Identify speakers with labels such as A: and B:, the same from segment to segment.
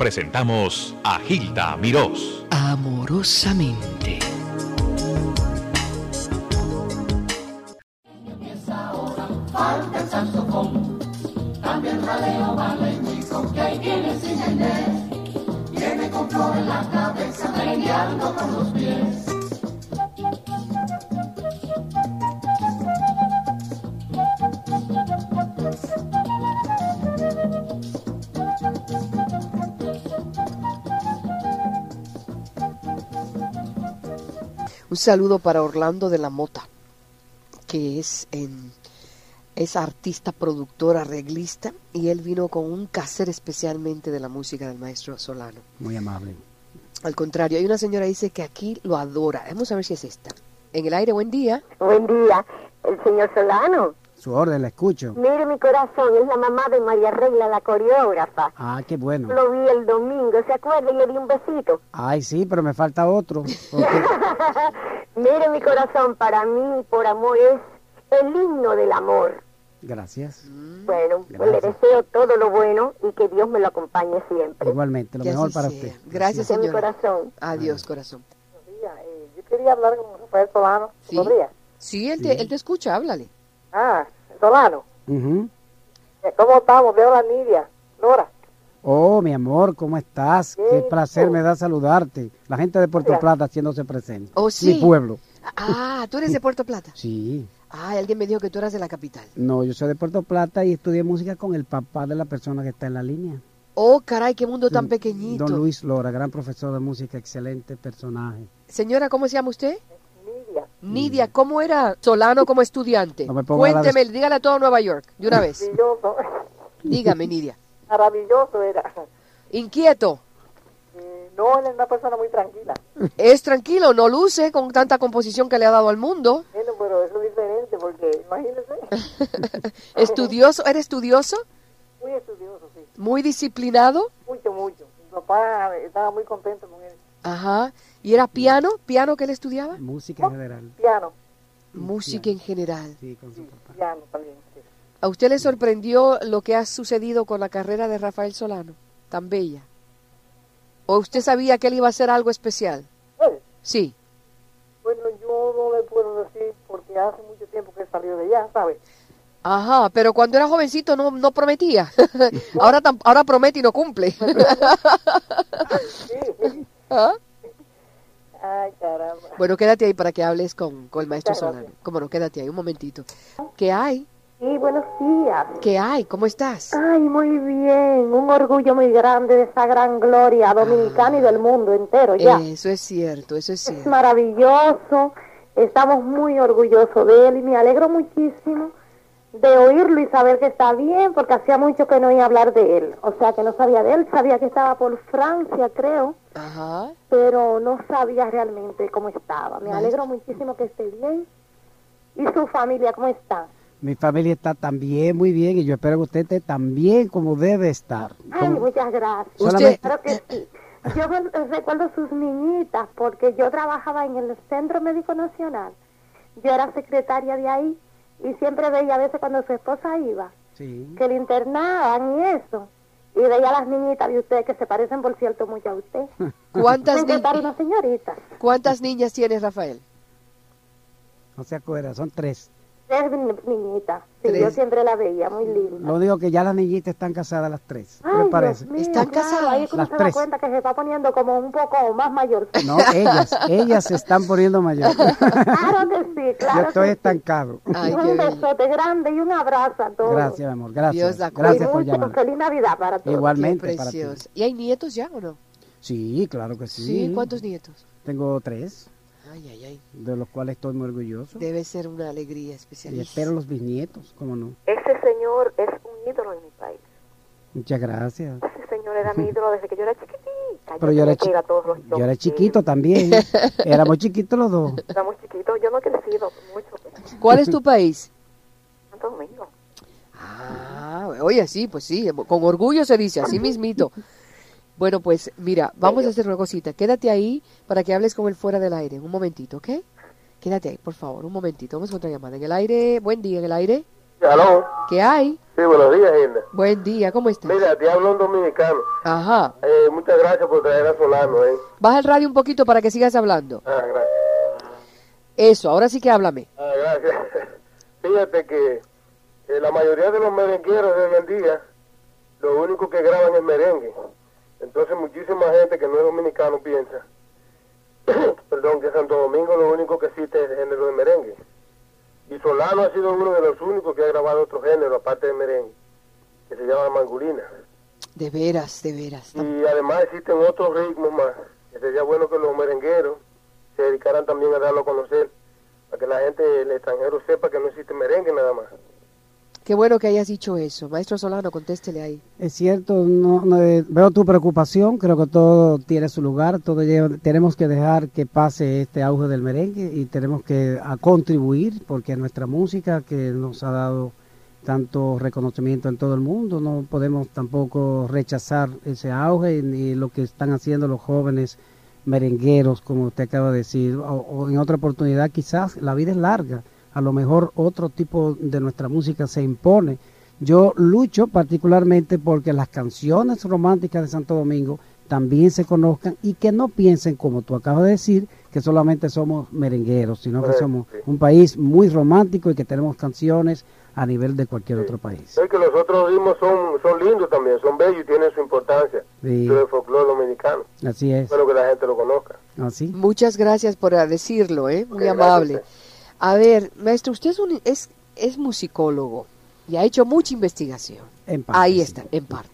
A: presentamos a Gilda Mirós.
B: Amorosamente.
C: También jaleo, vale y que viene sin. Viene con flor en la cabeza, meneando con los
B: saludo para Orlando de la Mota, que es, en, es artista, productor, arreglista, y él vino con un caser especialmente de la música del maestro Solano.
D: Muy amable.
B: Al contrario, hay una señora que dice que aquí lo adora. Vamos a ver si es esta. En el aire, buen día.
E: Buen día, el señor Solano.
D: Su orden, la escucho.
E: Mire mi corazón, es la mamá de María Regla, la coreógrafa.
D: Ah, qué bueno.
E: Lo vi el domingo, ¿se acuerda? Y le di un besito.
D: Ay, sí, pero me falta otro. porque-
E: Mire mi corazón, para mí, por amor, es el himno del amor.
D: Gracias.
E: Bueno, pues le
D: Gracias.
E: deseo todo lo bueno y que Dios me lo acompañe siempre.
D: Igualmente, lo
B: Que
D: mejor para
B: sea.
D: usted.
B: Gracias,
E: De mi corazón.
B: Adiós, corazón.
F: eh, yo quería hablar con Rafael Solano.
B: Sí.
F: ¿Podría?
B: Sí, él te, él te escucha, háblale.
F: Ah, Solano. Eh, ¿Cómo estamos? Veo a la Nidia. Nora.
D: Oh, mi amor, ¿cómo estás? Qué placer
F: tú.
D: me da saludarte. La gente de Puerto
F: Mira.
D: Plata haciéndose presente.
B: Oh, sí.
D: Mi pueblo.
B: Ah, tú eres de Puerto Plata.
D: Sí.
B: Ah, alguien me dijo que tú eras de la capital.
D: No, yo soy de Puerto Plata y estudié música con el papá de la persona que está en la línea.
B: Oh, caray, qué mundo tan pequeñito.
D: Don Luis Lora, gran profesor de música, excelente personaje.
B: Señora, ¿cómo se llama usted?
F: Nidia.
B: ¿cómo era Solano como estudiante?
D: No
B: Cuénteme, dígale a todo Nueva York, de una vez.
F: Maravilloso.
B: Dígame, Nidia.
F: Maravilloso era.
B: Inquieto.
F: Eh, no, él es una persona muy tranquila.
B: Es tranquilo, no luce con tanta composición que le ha dado al mundo.
F: Bueno, pero eso es diferente porque, imagínese,
B: Estudioso, ¿eres estudioso?
F: muy estudioso, sí.
B: Muy disciplinado.
F: Mucho, mucho. Mi papá estaba muy contento con él.
B: Ajá. ¿Y era piano? ¿Piano que él estudiaba?
D: Música en general.
F: Piano.
B: Música en general.
D: Sí, con su papá.
F: Piano también. sí.
B: ¿A usted le sorprendió lo que ha sucedido con la carrera de Rafael Solano? Tan bella. ¿O usted sabía que él iba a hacer algo especial?
F: Él,
B: Sí.
F: bueno, yo no le puedo decir porque hace mucho tiempo que salió de allá, ¿sabes?
B: Ajá, pero cuando era jovencito no, no prometía. ahora, ahora promete y no cumple.
F: Sí.
B: ¿Ah?
F: Ay, caramba.
B: Bueno, quédate ahí para que hables con, con el maestro. Solano. Cómo no, quédate ahí un momentito. ¿Qué hay?
E: Sí, buenos días.
B: ¿Qué hay? ¿Cómo estás?
E: Ay, muy bien. Un orgullo muy grande de esa gran gloria dominicana y del mundo entero ya.
B: Eso es cierto, eso es
E: Es
B: cierto.
E: maravilloso. Estamos muy orgullosos de él y me alegro muchísimo de oírlo y saber que está bien, porque hacía mucho que no oía hablar de él. O sea, que no sabía de él, sabía que estaba por Francia, creo,
B: Ajá.
E: pero no sabía realmente cómo estaba. Me alegro muchísimo que esté bien. ¿Y su familia cómo está?
D: Mi familia está también muy bien y yo espero que usted esté tan bien como debe estar.
E: Ay,
D: Como-
E: muchas gracias.
B: Usted-
E: Claro que sí. Yo recuerdo sus niñitas porque yo trabajaba en el Centro Médico Nacional. Yo era secretaria de ahí y siempre veía a veces cuando su esposa iba
D: Sí.
E: que le internaban y eso. Y veía a las niñitas de usted que se parecen, por cierto, mucho a usted.
B: ¿Cuántas, ni-. ¿Cuántas niñas tienes, Rafael?
D: No se acuerda, son tres.
E: Tres ni- niñitas. Sí,
B: Tres.
E: yo siempre la veía, muy linda.
D: Lo digo que ya las niñitas están casadas las tres. ¿Qué
E: Ay,
D: le
E: Dios
D: parece?
E: mío,
B: ¿Están
E: claro,
B: casadas?
E: Ahí es que
D: Las
E: se
D: tres.
E: da cuenta que se va poniendo como un poco más mayor.
D: No, ellas, ellas se están poniendo mayores.
E: Claro que sí, claro.
D: Yo estoy
E: que sí.
D: estancado.
B: Ay, qué
E: un besote grande y un abrazo a todos.
D: Gracias, mi amor, gracias.
B: Dios la
D: Gracias
E: y
D: por llamar.
E: feliz Navidad para todos.
B: Qué
D: Igualmente para ti.
B: ¿Y hay nietos ya o no?
D: Sí, claro que sí.
B: Sí, ¿cuántos nietos?
D: Tengo tres,
B: Ay, ay, ay.
D: de los cuales estoy muy orgulloso.
B: Debe ser una alegría
D: Y
B: especial.
D: espero los bisnietos, ¿cómo no?
F: Ese señor es un ídolo en mi país.
D: Muchas gracias.
F: Ese señor era mi ídolo desde que yo era chiquitita.
D: Pero yo era,
F: tenía que
D: chi-
F: ir a todos los
D: yo era chiquito también. Éramos chiquitos los dos.
F: Éramos chiquitos. Yo no he crecido mucho.
B: ¿Cuál es tu país?
F: Santo Domingo.
B: Ah, oye, sí, pues sí, con orgullo se dice, así mismito. Bueno, pues mira, vamos a hacer una cosita. Quédate ahí para que hables con él fuera del aire. Un momentito, ¿ok? Quédate ahí, por favor, un momentito. Vamos con otra llamada. En el aire, buen día, en el aire.
G: Aló.
B: ¿Qué hay?
G: Sí, buenos días, Hilda.
B: Buen día, ¿cómo estás?
G: Mira, te hablo un dominicano.
B: Ajá.
G: Eh, muchas gracias por traer a Solano, ¿eh?
B: Baja el radio un poquito para que sigas hablando.
G: Ah, gracias.
B: Eso, ahora sí que háblame.
G: Ah, gracias. Fíjate que eh, la mayoría de los merengueros de hoy en día, lo único que graban es merengue. Entonces muchísima gente que no es dominicano piensa, perdón, que Santo Domingo lo único que existe es el género de merengue. Y Solano ha sido uno de los únicos que ha grabado otro género aparte de merengue, que se llama mangulina.
B: De veras, de veras.
G: Y además existen otros ritmos más, que sería bueno que los merengueros se dedicaran también a darlo a conocer, para que la gente, el extranjero sepa que no existe merengue nada más.
B: Qué bueno que hayas dicho eso. Maestro Solano, contéstele ahí.
D: Es cierto, no, no, eh, veo tu preocupación, creo que todo tiene su lugar, todo lleva- tenemos que dejar que pase este auge del merengue y tenemos que a contribuir porque nuestra música que nos ha dado tanto reconocimiento en todo el mundo, no podemos tampoco rechazar ese auge ni lo que están haciendo los jóvenes merengueros, como usted acaba de decir, o, o en otra oportunidad quizás la vida es larga, a lo mejor otro tipo de nuestra música se impone. Yo lucho particularmente porque las canciones románticas de Santo Domingo también se conozcan y que no piensen, como tú acabas de decir, que solamente somos merengueros, sino que somos
G: sí.
D: un país muy romántico y que tenemos canciones a nivel de cualquier otro país.
G: Es que los otros ritmos son, son lindos también, son bellos y tienen su importancia.
D: Sí.
G: Eso es folclore dominicano.
D: Así es,
G: Espero que la gente lo conozca.
D: así.
B: Muchas gracias por ah, decirlo, ¿eh? Muy amable.
G: gracias.
B: A ver, maestro, usted es, un, es, es musicólogo y ha hecho mucha investigación.
D: En parte,
B: Ahí
D: sí.
B: está, en parte.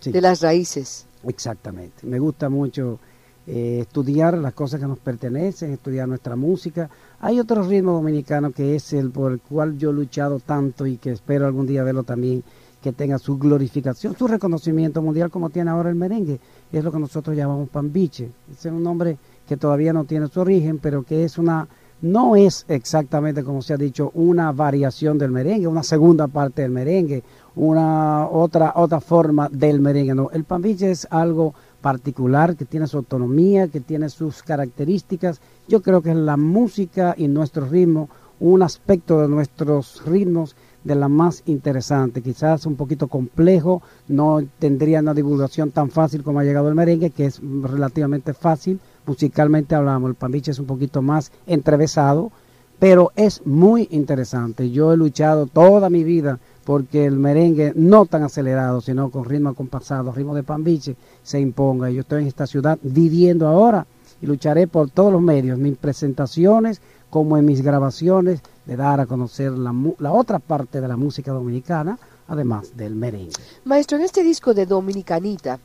D: Sí.
B: De las raíces.
D: Exactamente. Me gusta mucho eh, estudiar las cosas que nos pertenecen, estudiar nuestra música. Hay otro ritmo dominicano que es el por el cual yo he luchado tanto y que espero algún día verlo también, que tenga su glorificación, su reconocimiento mundial como tiene ahora el merengue. Es lo que nosotros llamamos pambiche. Es un nombre que todavía no tiene su origen, pero que es una no es exactamente como se ha dicho una variación del merengue, una segunda parte del merengue, una otra otra forma del merengue. No, el pambiche es algo particular que tiene su autonomía, que tiene sus características. Yo creo que es la música y nuestro ritmo, un aspecto de nuestros ritmos de la más interesante, quizás un poquito complejo, no tendría una divulgación tan fácil como ha llegado el merengue, que es relativamente fácil, musicalmente hablamos, el pambiche es un poquito más entrevesado, pero es muy interesante. Yo he luchado toda mi vida porque el merengue no tan acelerado, sino con ritmo acompasado, ritmo de pambiche, se imponga. Yo estoy en esta ciudad viviendo ahora y lucharé por todos los medios, mis presentaciones como en mis grabaciones, de dar a conocer la, la otra parte de la música dominicana, además del merengue.
B: Maestro, en este disco de Dominicanita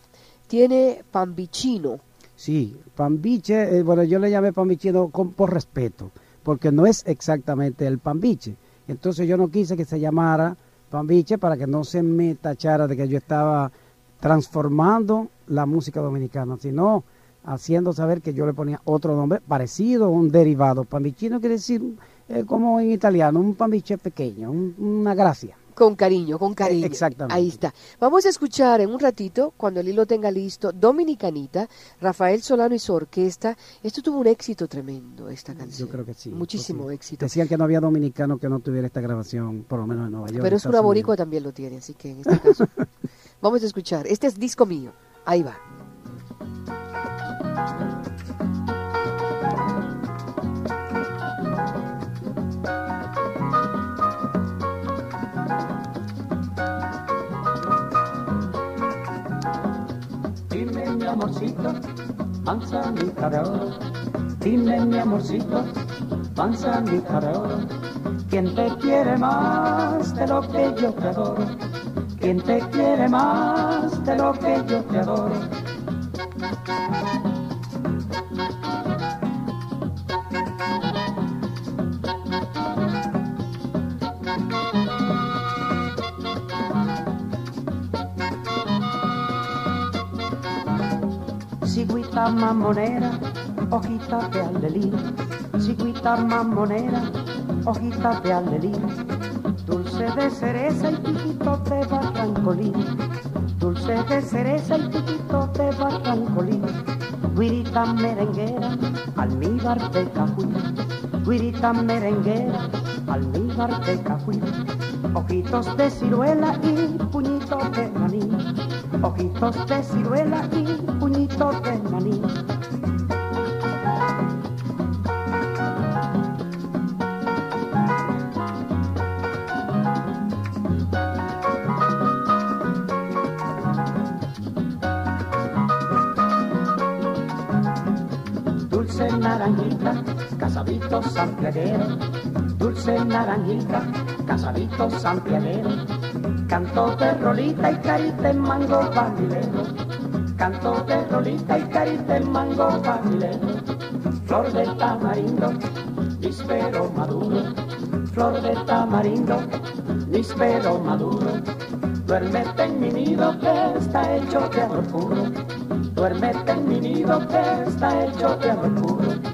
B: tiene Pambichino.
D: Sí, pambiche, eh, bueno, yo le llamé pambichino con, por respeto, porque no es exactamente el pambiche. Entonces yo no quise que se llamara pambiche para que no se me tachara de que yo estaba transformando la música dominicana, sino haciendo saber que yo le ponía otro nombre parecido, un derivado. Pambichino quiere decir, eh, como en italiano, un pambiche pequeño, un- una gracia.
B: Con cariño, con cariño.
D: Exactamente.
B: Ahí está. Vamos a escuchar en un ratito, cuando el hilo tenga listo, Dominicanita, Rafael Solano y su orquesta. Esto tuvo un éxito tremendo, esta canción.
D: Yo creo que sí.
B: Muchísimo
D: sí.
B: éxito.
D: Decían que no había dominicano que no tuviera esta grabación, por lo menos en Nueva York.
B: Pero es un boricua también lo tiene, así que en este caso. Vamos a escuchar. Este es disco mío. Ahí va.
H: Amorcito, manzanita de oro. Dime mi amorcito, manzanita de oro. ¿Quién te quiere más de lo que yo te adoro? ¿Quién te quiere más de lo que yo te adoro? Siguita mamonera, hojita de alelín. Siguita mamonera, hojita de alelín. Dulce de cereza y piquito de barrancolín. Dulce de cereza y piquito de barrancolín. Guirita merenguera, almíbar de cajuín. Guirita merenguera, almíbar de cajuín.
D: Ojitos de ciruela y puñitos de maní. Ojitos de ciruela y puñitos de maní. Dulce naranjita, casabitos santiaguero. Dulce naranjita, casabitos santiaguero. Canto de rolita y carita en mango vanilero. Canto de rolita y carita en mango vanilero. Flor de tamarindo, níspero maduro. Flor de tamarindo, níspero maduro. Duérmete en mi nido que está hecho de amor puro. Duérmete en mi nido que está hecho de amor puro.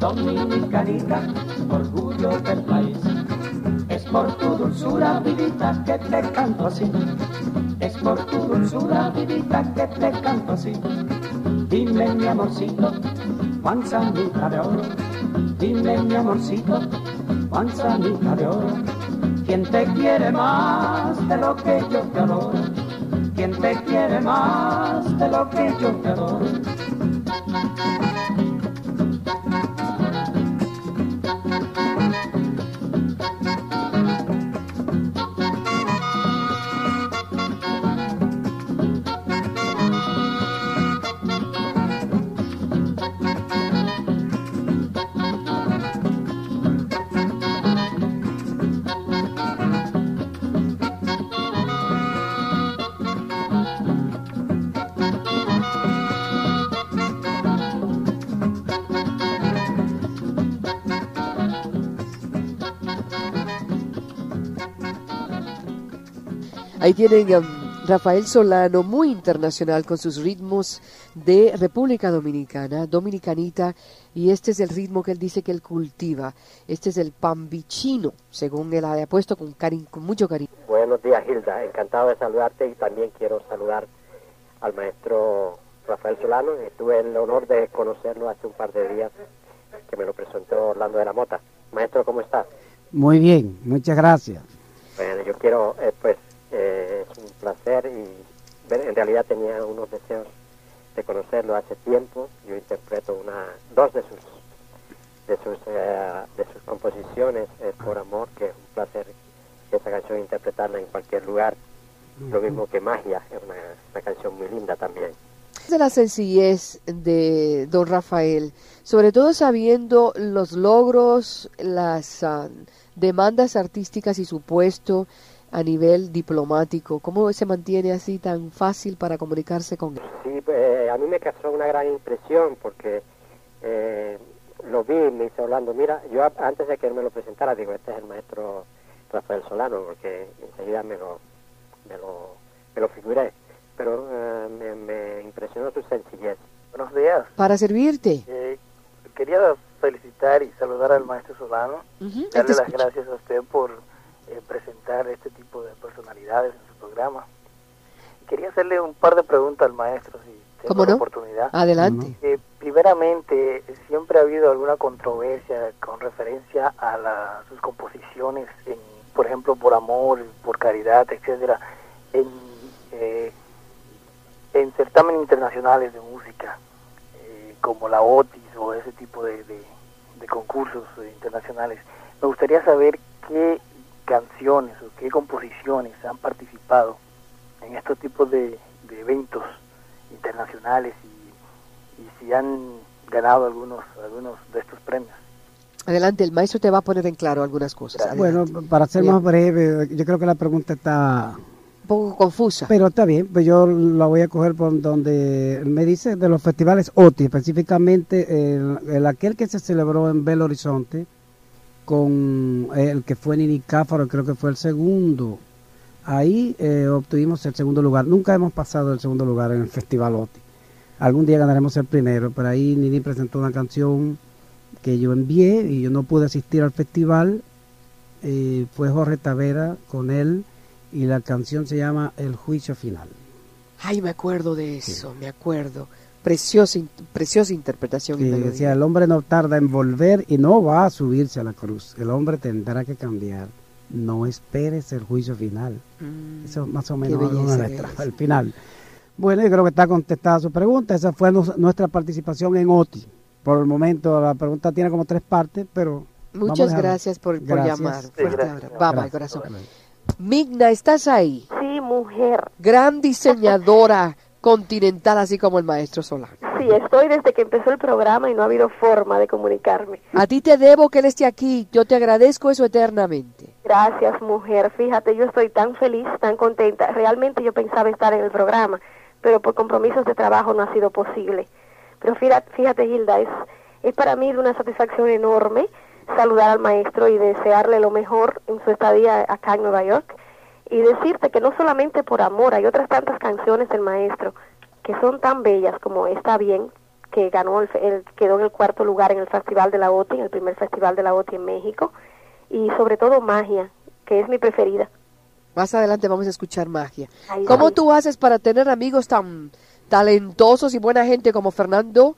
D: Dominicanita, orgullo del país. Es por tu dulzura, vidita, que te canto así. Es por tu dulzura, vidita, que te canto así. Dime mi amorcito, manzanita de oro. Dime mi amorcito, manzanita de oro. ¿Quién te quiere más de lo que yo te adoro? ¿Quién te quiere más de lo que yo te adoro?
B: Ahí tienen Rafael Solano, muy internacional con sus ritmos de República Dominicana, dominicanita, y este es el ritmo que él dice que él cultiva. Este es el pambichino, según él ha puesto con, cari con mucho cariño.
I: Buenos días, Hilda. Encantado de saludarte y también quiero saludar al maestro Rafael Solano. Tuve el honor de conocerlo hace un par de días que me lo presentó Orlando de la Mota. Maestro, ¿cómo está?
J: Muy bien, muchas gracias.
I: Bueno, yo quiero, eh, pues, eh, es un placer y en realidad tenía unos deseos de conocerlo hace tiempo. Yo interpreto una, dos de sus de sus eh, de sus composiciones es por amor, que es un placer esa canción interpretarla en cualquier lugar. Lo mismo que Magia, es una, una canción muy linda también.
B: de la sencillez de don Rafael, sobre todo sabiendo los logros, las ah, demandas artísticas y su puesto a nivel diplomático, cómo se mantiene así tan fácil para comunicarse con él.
I: Sí, eh, a mí me causó una gran impresión porque eh, lo vi y me hizo Orlando, mira, yo antes de que él me lo presentara, digo, este es el maestro Rafael Solano, porque enseguida me lo, me lo, me lo figuré, pero eh, me, me impresionó su sencillez.
K: Buenos días.
B: Para servirte.
K: Eh, quería felicitar y saludar al maestro Solano, darle las gracias a usted por eh, presentar este tipo de personalidades en su programa. Quería hacerle un par de preguntas al maestro, si tengo
B: ¿Cómo
K: la oportunidad.
B: Adelante.
K: Eh, primeramente, siempre ha habido alguna controversia con referencia a la- sus composiciones, en, por ejemplo, por amor, por caridad, etcétera, en, eh, en certámenes internacionales de música, eh, como la OTIS o ese tipo de, de- de concursos internacionales. Me gustaría saber qué canciones o qué composiciones han participado en estos tipos de, de eventos internacionales y, y si han ganado algunos algunos de estos premios.
B: Adelante, el maestro te va a poner en claro algunas cosas.
J: Bueno, para ser
B: Bien.
J: más breve, yo creo que la pregunta está...
B: Un poco confusa.
J: Pero está bien, pues yo la voy a coger por donde me dice de los festivales OTI, específicamente el, el aquel que se celebró en Belo Horizonte, con el que fue Nini Cáfaro, creo que fue el segundo. Ahí eh, obtuvimos el segundo lugar. Nunca hemos pasado el segundo lugar en el Festival OTI. Algún día ganaremos el primero, pero ahí Nini presentó una canción
D: que yo envié y yo no pude asistir al festival. eh, fue Jorge Tavera con él y la canción se llama El Juicio Final.
B: Ay, me acuerdo de eso, me acuerdo. Preciosa, preciosa interpretación. y melodía.
D: decía, el hombre no tarda en volver y no va a subirse a la cruz. El hombre tendrá que cambiar. No esperes el juicio final.
B: Mm,
D: Eso más o menos
B: es.
D: al final. Bueno, yo creo que está contestada su pregunta. Esa fue nos- nuestra participación en OTI. Por el momento la pregunta tiene como tres partes, pero... vamos
B: Muchas gracias por, por
D: Gracias.
B: llamar.
K: Sí, gracias.
B: bye,
D: Gracias.
B: corazón. Migna, ¿estás ahí?
L: Sí, mujer.
B: Gran diseñadora continental, así como el maestro Solano.
L: Sí, estoy desde que empezó el programa y no ha habido forma de comunicarme.
B: A ti te debo que él esté aquí. Yo te agradezco eso eternamente.
L: Gracias, mujer. Fíjate, yo estoy tan feliz, tan contenta. Realmente yo pensaba estar en el programa, pero por compromisos de trabajo no ha sido posible. Pero fíjate, fíjate Hilda, es, es para mí una satisfacción enorme saludar al maestro y desearle lo mejor en su estadía acá en Nueva York y decirte que no solamente por amor, hay otras tantas canciones del maestro que son tan bellas como Está Bien, que ganó el, el- quedó en el cuarto lugar en el Festival de la OTI, en el primer Festival de la OTI en México, y sobre todo Magia, que es mi preferida.
B: Más adelante vamos a escuchar magia. ¿Cómo tú haces para tener amigos tan talentosos y buena gente como Fernando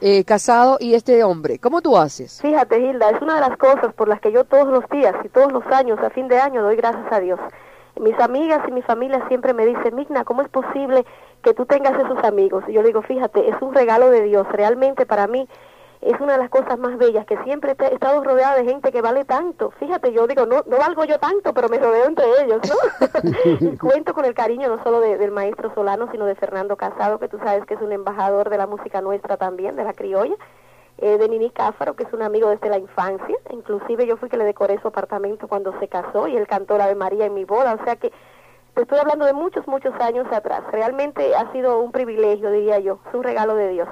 B: eh, Casado y este hombre? ¿Cómo tú haces?
L: Fíjate, Hilda, es una de las cosas por las que yo todos los días y todos los años, a fin de año, doy gracias a Dios. Mis amigas y mi familia siempre me dicen, Migna, ¿cómo es posible que tú tengas esos amigos? Y yo le digo, fíjate, es un regalo de Dios. Realmente para mí es una de las cosas más bellas, que siempre he estado rodeada de gente que vale tanto. Fíjate, yo digo, no, no valgo yo tanto, pero me rodeo entre ellos, ¿no? y cuento con el cariño no solo de- del maestro Solano, sino de Fernando Casado, que tú sabes que es un embajador de la música nuestra también, de la criolla eh, de Nini Cáfaro, que es un amigo desde la infancia. Inclusive yo fui que le decoré su apartamento cuando se casó y él cantó la de María en mi boda. O sea que te estoy hablando de muchos, muchos años atrás. Realmente ha sido un privilegio, diría yo. Es un regalo de Dios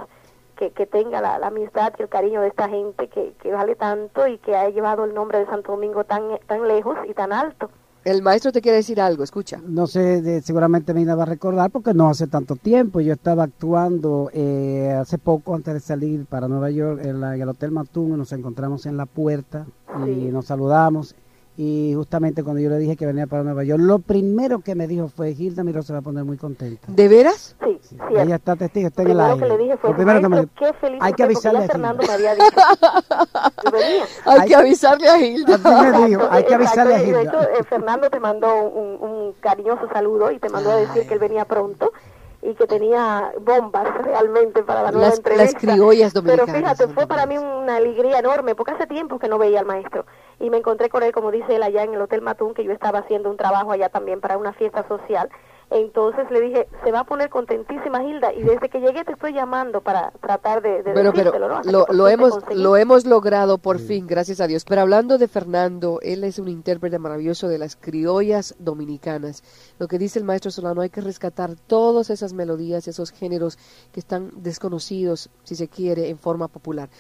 L: que, que tenga la, la amistad y el cariño de esta gente que, que vale tanto y que ha llevado el nombre de Santo Domingo tan, tan lejos y tan alto.
B: El maestro te quiere decir algo, escucha.
D: No sé, de- seguramente Mina va a recordar porque no hace tanto tiempo. Yo estaba actuando eh, hace poco antes de salir para Nueva York en, la- en el Hotel Matún. Nos encontramos en la puerta y nos saludamos. Y justamente cuando yo le dije que venía para Nueva York, lo primero que me dijo fue: Gilda Miró se va a poner muy contenta.
B: ¿De veras?
L: Sí,
D: Sí. Ella está testigo, está en el
L: Primero
D: aire.
L: que le dije fue,
D: lo primero que me
L: "Maestro, qué feliz
D: hay que
L: estoy", porque
D: avisarle a Gilda.
L: me había dicho.
B: Hay,
D: Hay-
B: que avisarle a.
D: Así dijo, hay que avisarle a
L: de
D: Gilda.
L: hecho, eh, Fernando te mandó un, un cariñoso saludo y te mandó a decir que él venía pronto y que tenía bombas realmente para la nueva
B: Las-
L: entrevista.
B: las criollas dominicanas
L: Pero fíjate, fue para mí una alegría enorme porque hace tiempo que no veía al maestro y me encontré con él, como dice él, allá en el Hotel Matún, que yo estaba haciendo un trabajo allá también para una fiesta social. Entonces le dije, se va a poner contentísima Hilda y desde que llegué te estoy llamando para tratar de, de
B: Bueno, pero
L: ¿no?
B: Lo, hemos
L: conseguí.
B: lo hemos logrado por fin, gracias a Dios. Pero hablando de Fernando, él es un intérprete maravilloso de las criollas dominicanas. Lo que dice el maestro Solano, hay que rescatar todas esas melodías, esos géneros que están desconocidos, si se quiere, en forma popular.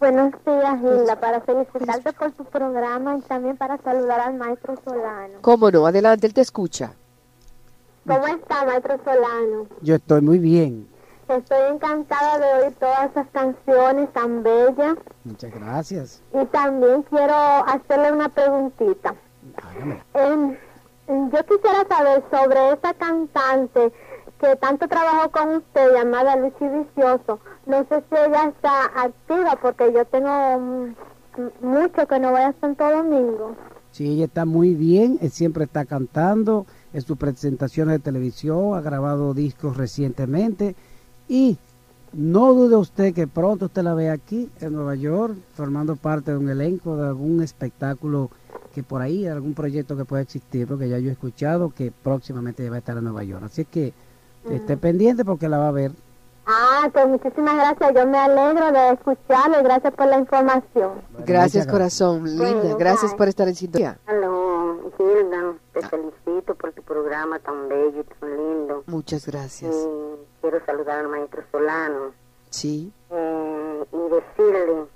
M: Buenos días, Hilda, para felicitarte por tu programa y también para saludar al maestro Solano.
B: ¿Cómo no? Adelante, él te escucha.
M: ¿Cómo está, maestro Solano?
D: Yo estoy muy bien.
M: Estoy encantada de oír todas esas canciones tan bellas
D: Muchas gracias.
M: y también quiero hacerle una preguntita.
D: Hágame.
M: Em, yo quisiera saber sobre esa cantante que tanto trabajó con usted llamada Lucy Vicioso. No sé si ella está activa porque yo tengo mucho que no voy a Santo Domingo.
D: Sí, ella está muy bien, él siempre está cantando en sus presentaciones de televisión, ha grabado discos recientemente y no dude usted que pronto usted la ve aquí en Nueva York formando parte de un elenco de algún espectáculo que por ahí, algún proyecto que pueda existir, porque ya yo he escuchado que próximamente va a estar en Nueva York. Así que esté pendiente porque la va a ver.
M: Ah, pues muchísimas gracias. Yo me alegro de escucharlo y gracias por la información.
B: Gracias, corazón. Linda, gracias por estar en sintonía.
N: Aló, Hilda, te felicito por tu programa tan bello y tan lindo.
B: Muchas gracias.
N: Y quiero saludar al maestro Solano
B: Sí.
N: eh, y decirle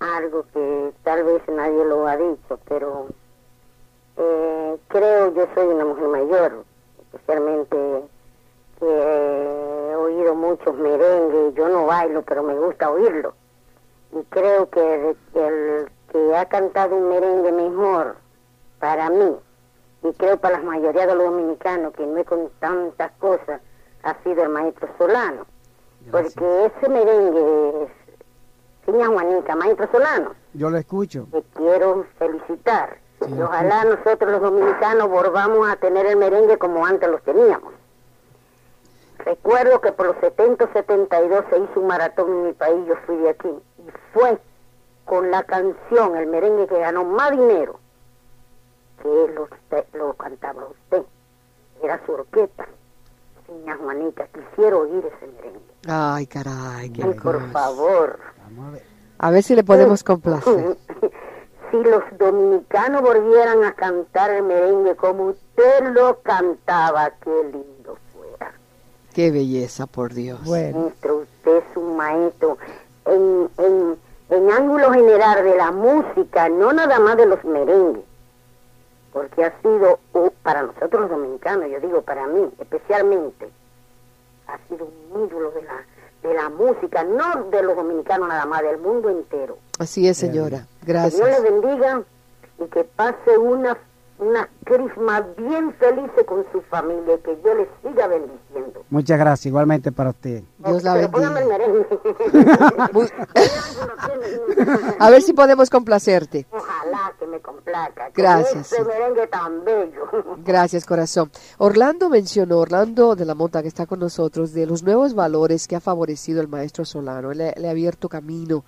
N: algo que tal vez nadie lo ha dicho, pero eh, creo yo soy una mujer mayor, especialmente que he oído muchos merengues, yo no bailo, pero me gusta oírlo. y creo que el que ha cantado un merengue mejor para mí y creo para la mayoría de los dominicanos que no es con tantas cosas ha sido el maestro Solano. Porque ese merengue es Seña Juanita, maestro Solano.
D: Yo lo escucho.
N: te quiero felicitar. Y ojalá nosotros los dominicanos volvamos a tener el merengue como antes los teníamos recuerdo que por los 70 72 se hizo un maratón en mi país yo fui de aquí y fue con la canción el merengue que ganó más dinero que lo, lo cantaba usted era su orquesta Seña Juanita quisiera oír ese merengue
B: Ay, caray. qué
N: Ay, por
B: cosa.
N: favor
B: A ver si le podemos complacer.
N: si los dominicanos volvieran a cantar el merengue como usted lo cantaba, qué lindo.
B: Qué belleza, por Dios.
N: Maestro, usted es un maestro en, en, en ángulo general de la música, no nada más de los merengues, porque ha sido, uh, para nosotros los dominicanos, yo digo para mí especialmente, ha sido un ídolo de la, de la música, no de los dominicanos nada más, del mundo entero.
B: Así es, señora.
N: Que Dios
B: Gracias.
N: le bendiga y que pase una, una crisma bien feliz con su familia y que Dios le siga bendiciendo.
D: Muchas gracias, igualmente para usted.
B: Dios la bendiga. A ver si podemos complacerte.
N: Ojalá que me complaca.
B: Gracias,
N: Este
B: sí.
N: merengue tan bello.
B: Gracias, corazón. Orlando mencionó, Orlando de la Mota, que está con nosotros, de los nuevos valores que ha favorecido el maestro Solano. Él le, le ha abierto camino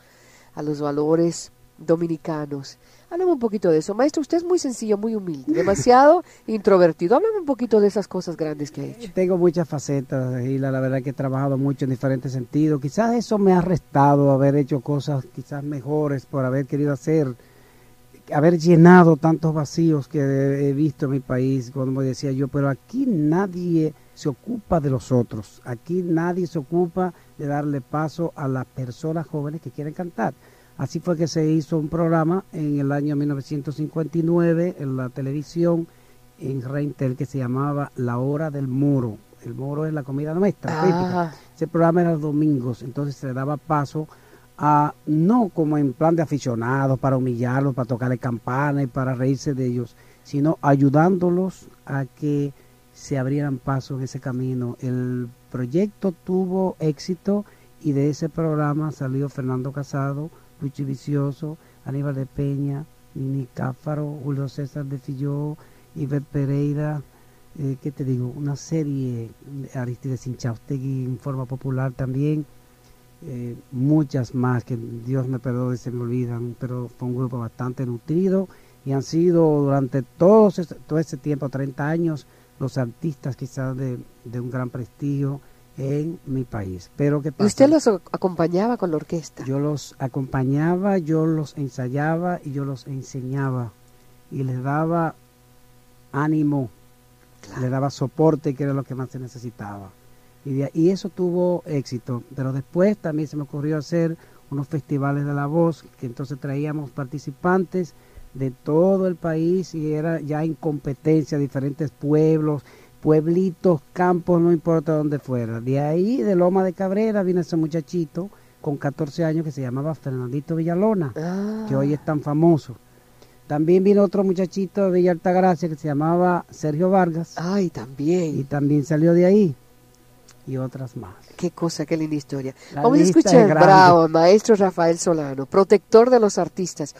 B: a los valores dominicanos. Háblame un poquito de eso. Maestro, usted es muy sencillo, muy humilde, demasiado introvertido. Háblame un poquito de esas cosas grandes que ha hecho.
D: Tengo muchas facetas, y la, la verdad que he trabajado mucho en diferentes sentidos. Quizás eso me ha restado haber hecho cosas quizás mejores por haber querido hacer, haber llenado tantos vacíos que he, he visto en mi país, como decía yo, pero aquí nadie se ocupa de los otros, aquí nadie se ocupa de darle paso a las personas jóvenes que quieren cantar. Así fue que se hizo un programa en el año 1959 en la televisión en Reintel que se llamaba La Hora del Moro. El moro es la comida nuestra,
B: Ah.
D: típica. Ese programa era los domingos, entonces se daba paso a, no como en plan de aficionados, para humillarlos, para tocarle campana y para reírse de ellos, sino ayudándolos a que se abrieran paso en ese camino. El proyecto tuvo éxito y de ese programa salió Fernando Casado, Luchi Vicioso, Aníbal de Peña, Nini Cáfaro, Julio César de Filló, Ivette Pereira, eh, ¿qué te digo? Una serie, de Aristides Inchaustegui en forma popular también, eh, muchas más que Dios me perdone se me olvidan, pero fue un grupo bastante nutrido y han sido durante todo ese, todo ese tiempo, 30 años, los artistas quizás de un gran prestigio en mi país. Pero ¿qué
B: Y usted los acompañaba con la orquesta.
D: Yo los acompañaba, yo los ensayaba y yo los enseñaba y les daba ánimo, les daba soporte, que era lo que más se necesitaba. Y, de- y eso tuvo éxito. Pero después también se me ocurrió hacer unos festivales de la voz, que entonces traíamos participantes de todo el país y era ya en competencia, diferentes pueblos, pueblitos, campos, no importa dónde fuera. De ahí, de Loma de Cabrera, vino ese muchachito con 14 años que se llamaba Fernandito Villalona, que hoy es tan famoso. También vino otro muchachito de Villa Altagracia que se llamaba Sergio Vargas.
B: Ay, también.
D: Y también salió de ahí. Y otras más.
B: Qué cosa, qué linda historia.
D: La
B: Vamos a escuchar,
D: es
B: bravo, maestro Rafael Solano, protector de los artistas.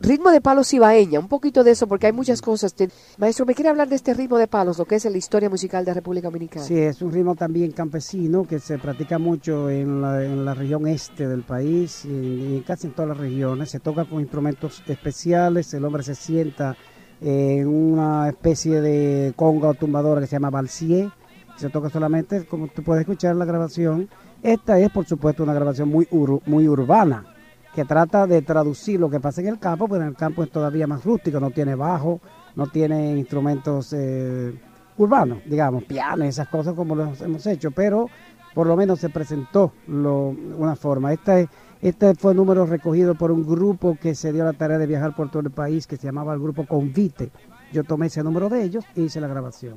B: Ritmo de palos ibaeña, un poquito de eso, porque hay muchas cosas. Maestro, ¿me quiere hablar de este ritmo de palos, lo que es la historia musical de República Dominicana?
D: Sí, es un ritmo también campesino que se practica mucho en la, en la región este del país y, y casi en todas las regiones. Se toca con instrumentos especiales, el hombre se sienta en una especie de conga o tumbadora que se llama balsier. Se toca solamente, como tú puedes escuchar la grabación. Esta es, por supuesto, una grabación muy, ur- muy urbana que trata de traducir lo que pasa en el campo, pero en el campo es todavía más rústico, no tiene bajo, no tiene instrumentos eh, urbanos, digamos, piano y esas cosas como los hemos hecho, pero por lo menos se presentó una forma. Esta es- este fue un número recogido por un grupo que se dio la tarea de viajar por todo el país, que se llamaba el grupo Convite. Yo tomé ese número de ellos e hice la grabación.